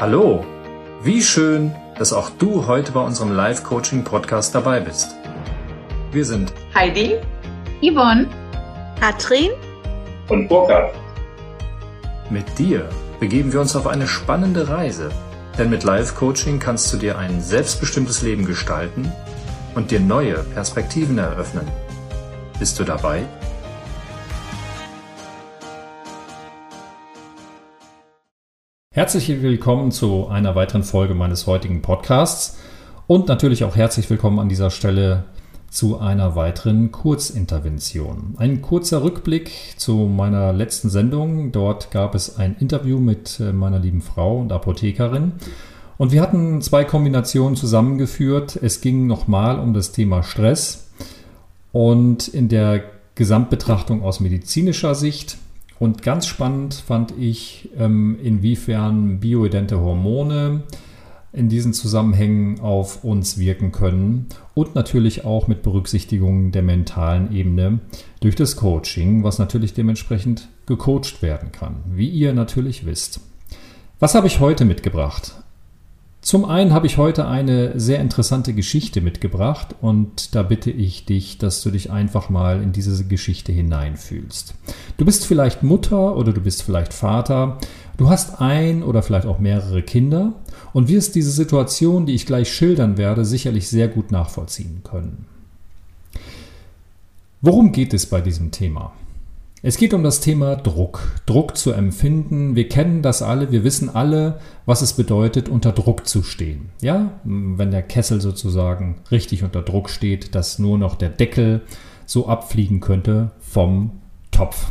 Hallo, wie schön, dass auch du heute bei unserem Live-Coaching-Podcast dabei bist. Wir sind Heidi, Yvonne, Katrin und Burkhard. Mit dir begeben wir uns auf eine spannende Reise, denn mit Live-Coaching kannst du dir ein selbstbestimmtes Leben gestalten und dir neue Perspektiven eröffnen. Bist du dabei? Herzlich willkommen zu einer weiteren Folge meines heutigen Podcasts und natürlich auch herzlich willkommen an dieser Stelle zu einer weiteren Kurzintervention. Ein kurzer Rückblick zu meiner letzten Sendung. Dort gab es ein Interview mit äh, meiner lieben Frau und Apothekerin. Und wir hatten zwei Kombinationen zusammengeführt. Es ging nochmal um das Thema Stress und in der Gesamtbetrachtung aus medizinischer Sicht und ganz spannend fand ich, ähm, inwiefern bioidente Hormone in diesen Zusammenhängen auf uns wirken können und natürlich auch mit Berücksichtigung der mentalen Ebene durch das Coaching, was natürlich dementsprechend gecoacht werden kann, wie ihr natürlich wisst. Was habe ich heute mitgebracht? Zum einen habe ich heute eine sehr interessante Geschichte mitgebracht und da bitte ich dich, dass du dich einfach mal in diese Geschichte hineinfühlst. Du bist vielleicht Mutter oder du bist vielleicht Vater, du hast ein oder vielleicht auch mehrere Kinder und wirst diese Situation, die ich gleich schildern werde, sicherlich sehr gut nachvollziehen können. Worum geht es bei diesem Thema? Es geht um das Thema Druck. Druck zu empfinden. Wir kennen das alle. Wir wissen alle, was es bedeutet, unter Druck zu stehen. Ja, wenn der Kessel sozusagen richtig unter Druck steht, dass nur noch der Deckel so abfliegen könnte vom Topf.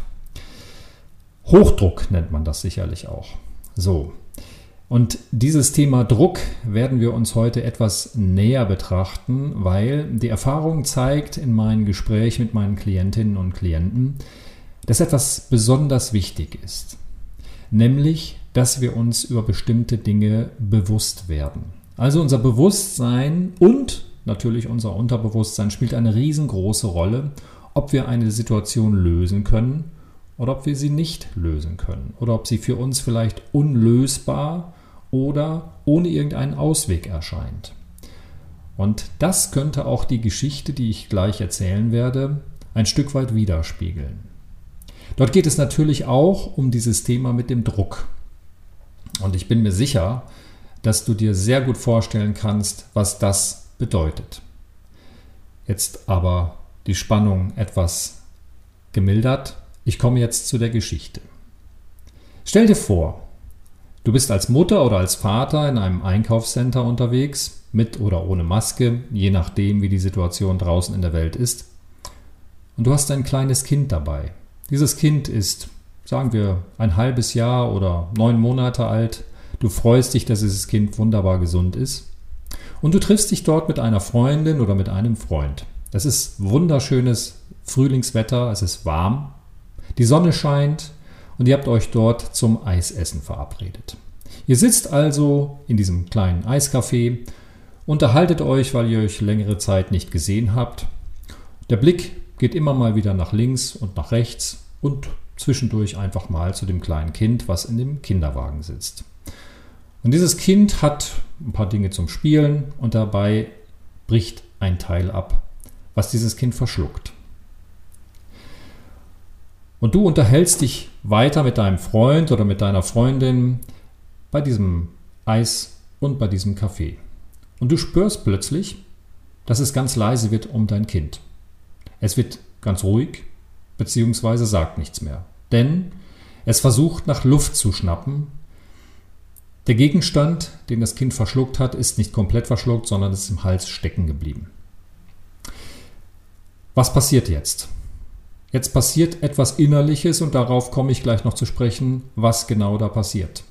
Hochdruck nennt man das sicherlich auch. So. Und dieses Thema Druck werden wir uns heute etwas näher betrachten, weil die Erfahrung zeigt in meinen Gesprächen mit meinen Klientinnen und Klienten, dass etwas besonders wichtig ist, nämlich, dass wir uns über bestimmte Dinge bewusst werden. Also unser Bewusstsein und natürlich unser Unterbewusstsein spielt eine riesengroße Rolle, ob wir eine Situation lösen können oder ob wir sie nicht lösen können oder ob sie für uns vielleicht unlösbar oder ohne irgendeinen Ausweg erscheint. Und das könnte auch die Geschichte, die ich gleich erzählen werde, ein Stück weit widerspiegeln. Dort geht es natürlich auch um dieses Thema mit dem Druck. Und ich bin mir sicher, dass du dir sehr gut vorstellen kannst, was das bedeutet. Jetzt aber die Spannung etwas gemildert. Ich komme jetzt zu der Geschichte. Stell dir vor, du bist als Mutter oder als Vater in einem Einkaufscenter unterwegs, mit oder ohne Maske, je nachdem, wie die Situation draußen in der Welt ist. Und du hast ein kleines Kind dabei. Dieses Kind ist, sagen wir, ein halbes Jahr oder neun Monate alt. Du freust dich, dass dieses Kind wunderbar gesund ist. Und du triffst dich dort mit einer Freundin oder mit einem Freund. Es ist wunderschönes Frühlingswetter, es ist warm, die Sonne scheint und ihr habt euch dort zum Eisessen verabredet. Ihr sitzt also in diesem kleinen Eiscafé, unterhaltet euch, weil ihr euch längere Zeit nicht gesehen habt. Der Blick geht immer mal wieder nach links und nach rechts und zwischendurch einfach mal zu dem kleinen Kind, was in dem Kinderwagen sitzt. Und dieses Kind hat ein paar Dinge zum Spielen und dabei bricht ein Teil ab, was dieses Kind verschluckt. Und du unterhältst dich weiter mit deinem Freund oder mit deiner Freundin bei diesem Eis und bei diesem Kaffee. Und du spürst plötzlich, dass es ganz leise wird um dein Kind. Es wird ganz ruhig, beziehungsweise sagt nichts mehr. Denn es versucht nach Luft zu schnappen. Der Gegenstand, den das Kind verschluckt hat, ist nicht komplett verschluckt, sondern ist im Hals stecken geblieben. Was passiert jetzt? Jetzt passiert etwas Innerliches und darauf komme ich gleich noch zu sprechen, was genau da passiert.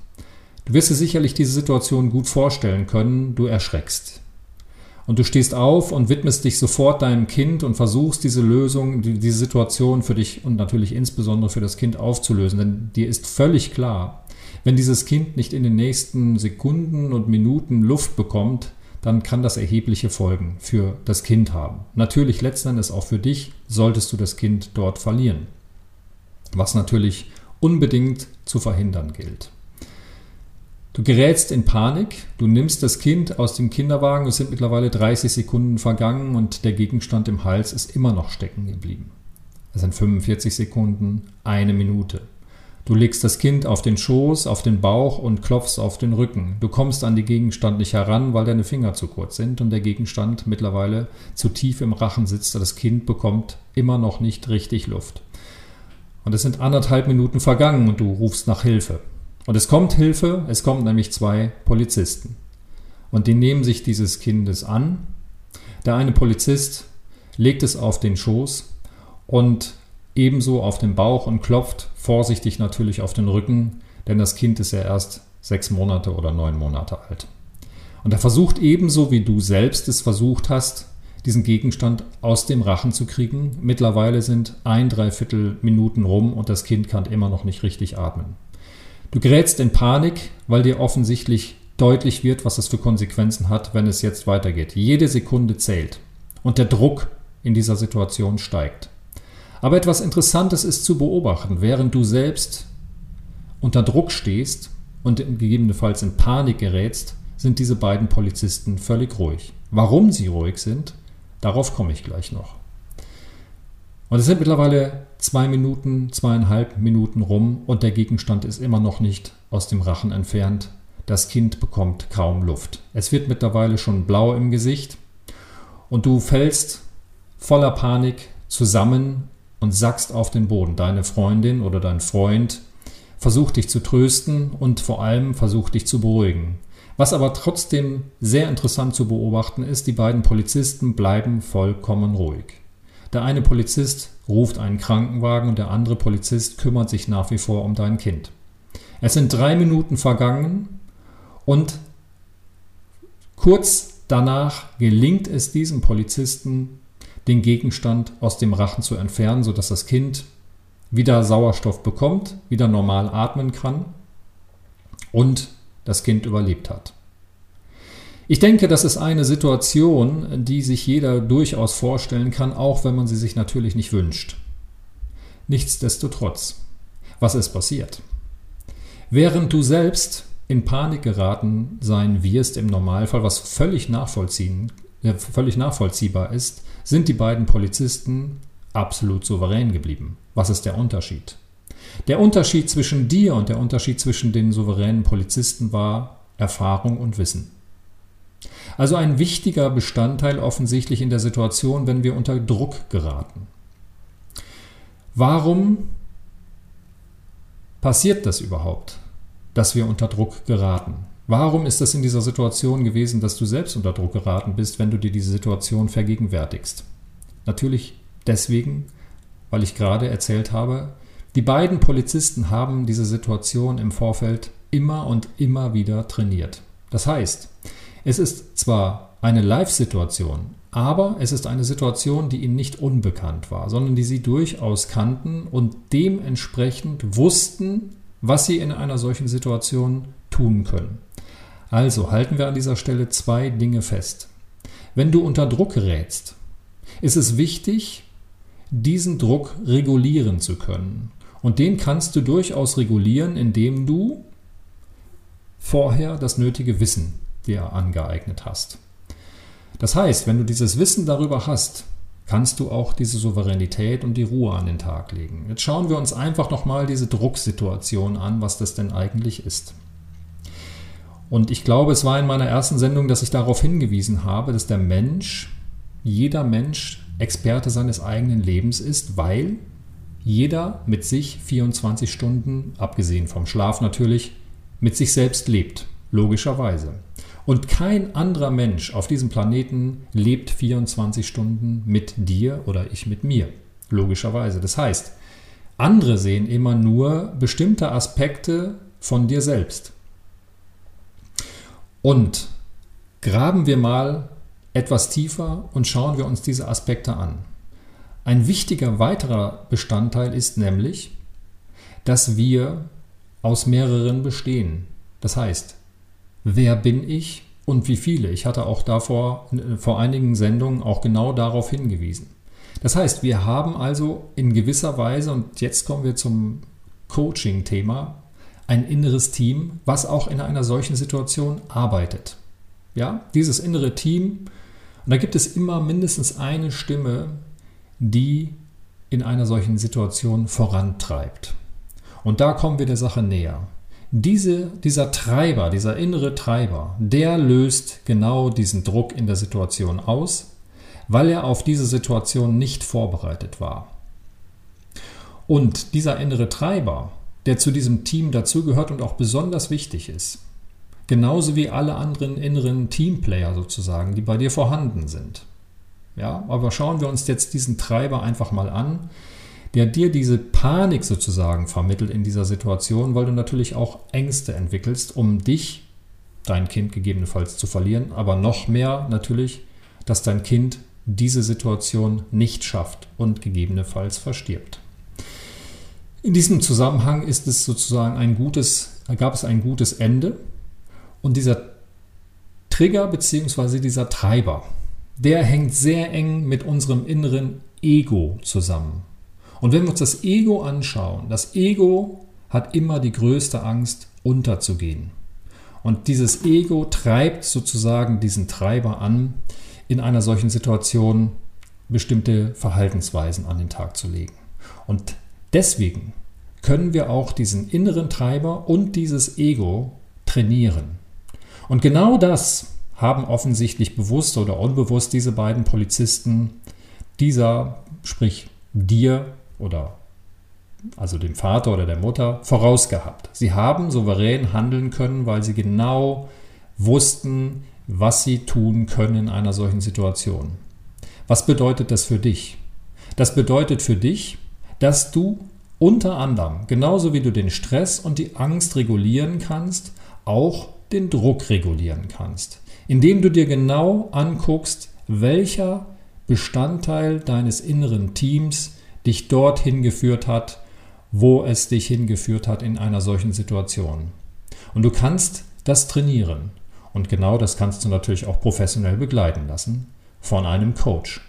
Du wirst dir sicherlich diese Situation gut vorstellen können, du erschreckst. Und du stehst auf und widmest dich sofort deinem Kind und versuchst diese Lösung, diese Situation für dich und natürlich insbesondere für das Kind aufzulösen. Denn dir ist völlig klar, wenn dieses Kind nicht in den nächsten Sekunden und Minuten Luft bekommt, dann kann das erhebliche Folgen für das Kind haben. Natürlich letzten Endes auch für dich, solltest du das Kind dort verlieren. Was natürlich unbedingt zu verhindern gilt. Du gerätst in Panik, du nimmst das Kind aus dem Kinderwagen, es sind mittlerweile 30 Sekunden vergangen und der Gegenstand im Hals ist immer noch stecken geblieben. Es sind 45 Sekunden, eine Minute. Du legst das Kind auf den Schoß, auf den Bauch und klopfst auf den Rücken. Du kommst an den Gegenstand nicht heran, weil deine Finger zu kurz sind und der Gegenstand mittlerweile zu tief im Rachen sitzt. Das Kind bekommt immer noch nicht richtig Luft. Und es sind anderthalb Minuten vergangen und du rufst nach Hilfe. Und es kommt Hilfe, es kommen nämlich zwei Polizisten. Und die nehmen sich dieses Kindes an. Der eine Polizist legt es auf den Schoß und ebenso auf den Bauch und klopft vorsichtig natürlich auf den Rücken, denn das Kind ist ja erst sechs Monate oder neun Monate alt. Und er versucht ebenso wie du selbst es versucht hast, diesen Gegenstand aus dem Rachen zu kriegen. Mittlerweile sind ein Dreiviertel Minuten rum und das Kind kann immer noch nicht richtig atmen. Du gerätst in Panik, weil dir offensichtlich deutlich wird, was das für Konsequenzen hat, wenn es jetzt weitergeht. Jede Sekunde zählt und der Druck in dieser Situation steigt. Aber etwas Interessantes ist zu beobachten, während du selbst unter Druck stehst und gegebenenfalls in Panik gerätst, sind diese beiden Polizisten völlig ruhig. Warum sie ruhig sind, darauf komme ich gleich noch. Und es sind mittlerweile zwei Minuten, zweieinhalb Minuten rum und der Gegenstand ist immer noch nicht aus dem Rachen entfernt. Das Kind bekommt kaum Luft. Es wird mittlerweile schon blau im Gesicht und du fällst voller Panik zusammen und sackst auf den Boden. Deine Freundin oder dein Freund versucht dich zu trösten und vor allem versucht dich zu beruhigen. Was aber trotzdem sehr interessant zu beobachten ist, die beiden Polizisten bleiben vollkommen ruhig. Der eine Polizist ruft einen Krankenwagen und der andere Polizist kümmert sich nach wie vor um dein Kind. Es sind drei Minuten vergangen und kurz danach gelingt es diesem Polizisten, den Gegenstand aus dem Rachen zu entfernen, sodass das Kind wieder Sauerstoff bekommt, wieder normal atmen kann und das Kind überlebt hat. Ich denke, das ist eine Situation, die sich jeder durchaus vorstellen kann, auch wenn man sie sich natürlich nicht wünscht. Nichtsdestotrotz, was ist passiert? Während du selbst in Panik geraten sein wirst im Normalfall, was völlig, nachvollziehen, äh, völlig nachvollziehbar ist, sind die beiden Polizisten absolut souverän geblieben. Was ist der Unterschied? Der Unterschied zwischen dir und der Unterschied zwischen den souveränen Polizisten war Erfahrung und Wissen. Also ein wichtiger Bestandteil offensichtlich in der Situation, wenn wir unter Druck geraten. Warum passiert das überhaupt, dass wir unter Druck geraten? Warum ist das in dieser Situation gewesen, dass du selbst unter Druck geraten bist, wenn du dir diese Situation vergegenwärtigst? Natürlich deswegen, weil ich gerade erzählt habe, die beiden Polizisten haben diese Situation im Vorfeld immer und immer wieder trainiert. Das heißt, es ist zwar eine Live-Situation, aber es ist eine Situation, die ihnen nicht unbekannt war, sondern die sie durchaus kannten und dementsprechend wussten, was sie in einer solchen Situation tun können. Also halten wir an dieser Stelle zwei Dinge fest. Wenn du unter Druck gerätst, ist es wichtig, diesen Druck regulieren zu können. Und den kannst du durchaus regulieren, indem du vorher das nötige Wissen dir angeeignet hast. Das heißt, wenn du dieses Wissen darüber hast, kannst du auch diese Souveränität und die Ruhe an den Tag legen. Jetzt schauen wir uns einfach nochmal diese Drucksituation an, was das denn eigentlich ist. Und ich glaube, es war in meiner ersten Sendung, dass ich darauf hingewiesen habe, dass der Mensch, jeder Mensch Experte seines eigenen Lebens ist, weil jeder mit sich 24 Stunden, abgesehen vom Schlaf natürlich, mit sich selbst lebt, logischerweise. Und kein anderer Mensch auf diesem Planeten lebt 24 Stunden mit dir oder ich mit mir, logischerweise. Das heißt, andere sehen immer nur bestimmte Aspekte von dir selbst. Und graben wir mal etwas tiefer und schauen wir uns diese Aspekte an. Ein wichtiger weiterer Bestandteil ist nämlich, dass wir aus mehreren bestehen. Das heißt, wer bin ich und wie viele? Ich hatte auch davor vor einigen Sendungen auch genau darauf hingewiesen. Das heißt, wir haben also in gewisser Weise, und jetzt kommen wir zum Coaching-Thema, ein inneres Team, was auch in einer solchen Situation arbeitet. Ja, dieses innere Team, und da gibt es immer mindestens eine Stimme, die in einer solchen Situation vorantreibt. Und da kommen wir der Sache näher. Diese, dieser Treiber, dieser innere Treiber, der löst genau diesen Druck in der Situation aus, weil er auf diese Situation nicht vorbereitet war. Und dieser innere Treiber, der zu diesem Team dazugehört und auch besonders wichtig ist, genauso wie alle anderen inneren Teamplayer sozusagen, die bei dir vorhanden sind. Ja, aber schauen wir uns jetzt diesen Treiber einfach mal an, der dir diese Panik sozusagen vermittelt in dieser Situation, weil du natürlich auch Ängste entwickelst, um dich, dein Kind gegebenenfalls zu verlieren, aber noch mehr natürlich, dass dein Kind diese Situation nicht schafft und gegebenenfalls verstirbt. In diesem Zusammenhang ist es sozusagen ein gutes, gab es ein gutes Ende und dieser Trigger bzw. dieser Treiber, der hängt sehr eng mit unserem inneren Ego zusammen. Und wenn wir uns das Ego anschauen, das Ego hat immer die größte Angst, unterzugehen. Und dieses Ego treibt sozusagen diesen Treiber an, in einer solchen Situation bestimmte Verhaltensweisen an den Tag zu legen. Und Deswegen können wir auch diesen inneren Treiber und dieses Ego trainieren. Und genau das haben offensichtlich bewusst oder unbewusst diese beiden Polizisten dieser, sprich dir oder also dem Vater oder der Mutter, vorausgehabt. Sie haben souverän handeln können, weil sie genau wussten, was sie tun können in einer solchen Situation. Was bedeutet das für dich? Das bedeutet für dich, dass du unter anderem, genauso wie du den Stress und die Angst regulieren kannst, auch den Druck regulieren kannst, indem du dir genau anguckst, welcher Bestandteil deines inneren Teams dich dorthin geführt hat, wo es dich hingeführt hat in einer solchen Situation. Und du kannst das trainieren. Und genau das kannst du natürlich auch professionell begleiten lassen von einem Coach.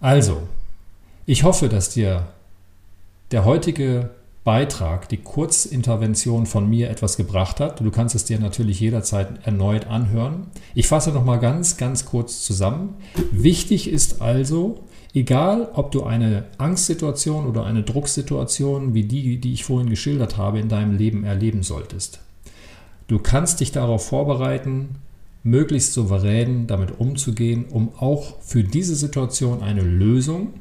Also, ich hoffe, dass dir der heutige Beitrag, die Kurzintervention von mir etwas gebracht hat. Du kannst es dir natürlich jederzeit erneut anhören. Ich fasse noch mal ganz, ganz kurz zusammen. Wichtig ist also, egal ob du eine Angstsituation oder eine Drucksituation wie die, die ich vorhin geschildert habe, in deinem Leben erleben solltest. Du kannst dich darauf vorbereiten, möglichst souverän damit umzugehen, um auch für diese Situation eine Lösung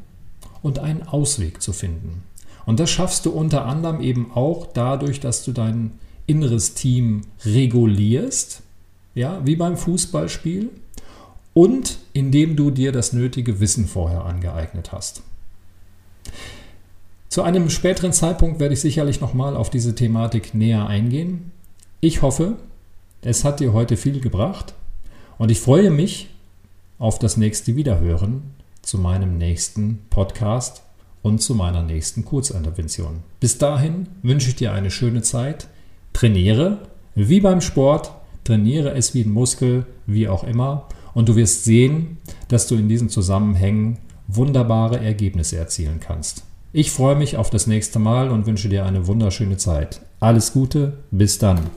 und einen Ausweg zu finden. Und das schaffst du unter anderem eben auch dadurch, dass du dein inneres Team regulierst, ja, wie beim Fußballspiel, und indem du dir das nötige Wissen vorher angeeignet hast. Zu einem späteren Zeitpunkt werde ich sicherlich nochmal auf diese Thematik näher eingehen. Ich hoffe, es hat dir heute viel gebracht und ich freue mich auf das nächste Wiederhören zu meinem nächsten Podcast und zu meiner nächsten Kurzintervention. Bis dahin wünsche ich dir eine schöne Zeit. Trainiere wie beim Sport, trainiere es wie ein Muskel, wie auch immer, und du wirst sehen, dass du in diesen Zusammenhängen wunderbare Ergebnisse erzielen kannst. Ich freue mich auf das nächste Mal und wünsche dir eine wunderschöne Zeit. Alles Gute, bis dann.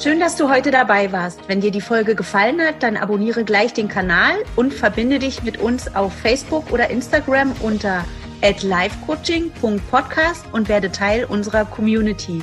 Schön, dass du heute dabei warst. Wenn dir die Folge gefallen hat, dann abonniere gleich den Kanal und verbinde dich mit uns auf Facebook oder Instagram unter @livecoaching.podcast und werde Teil unserer Community.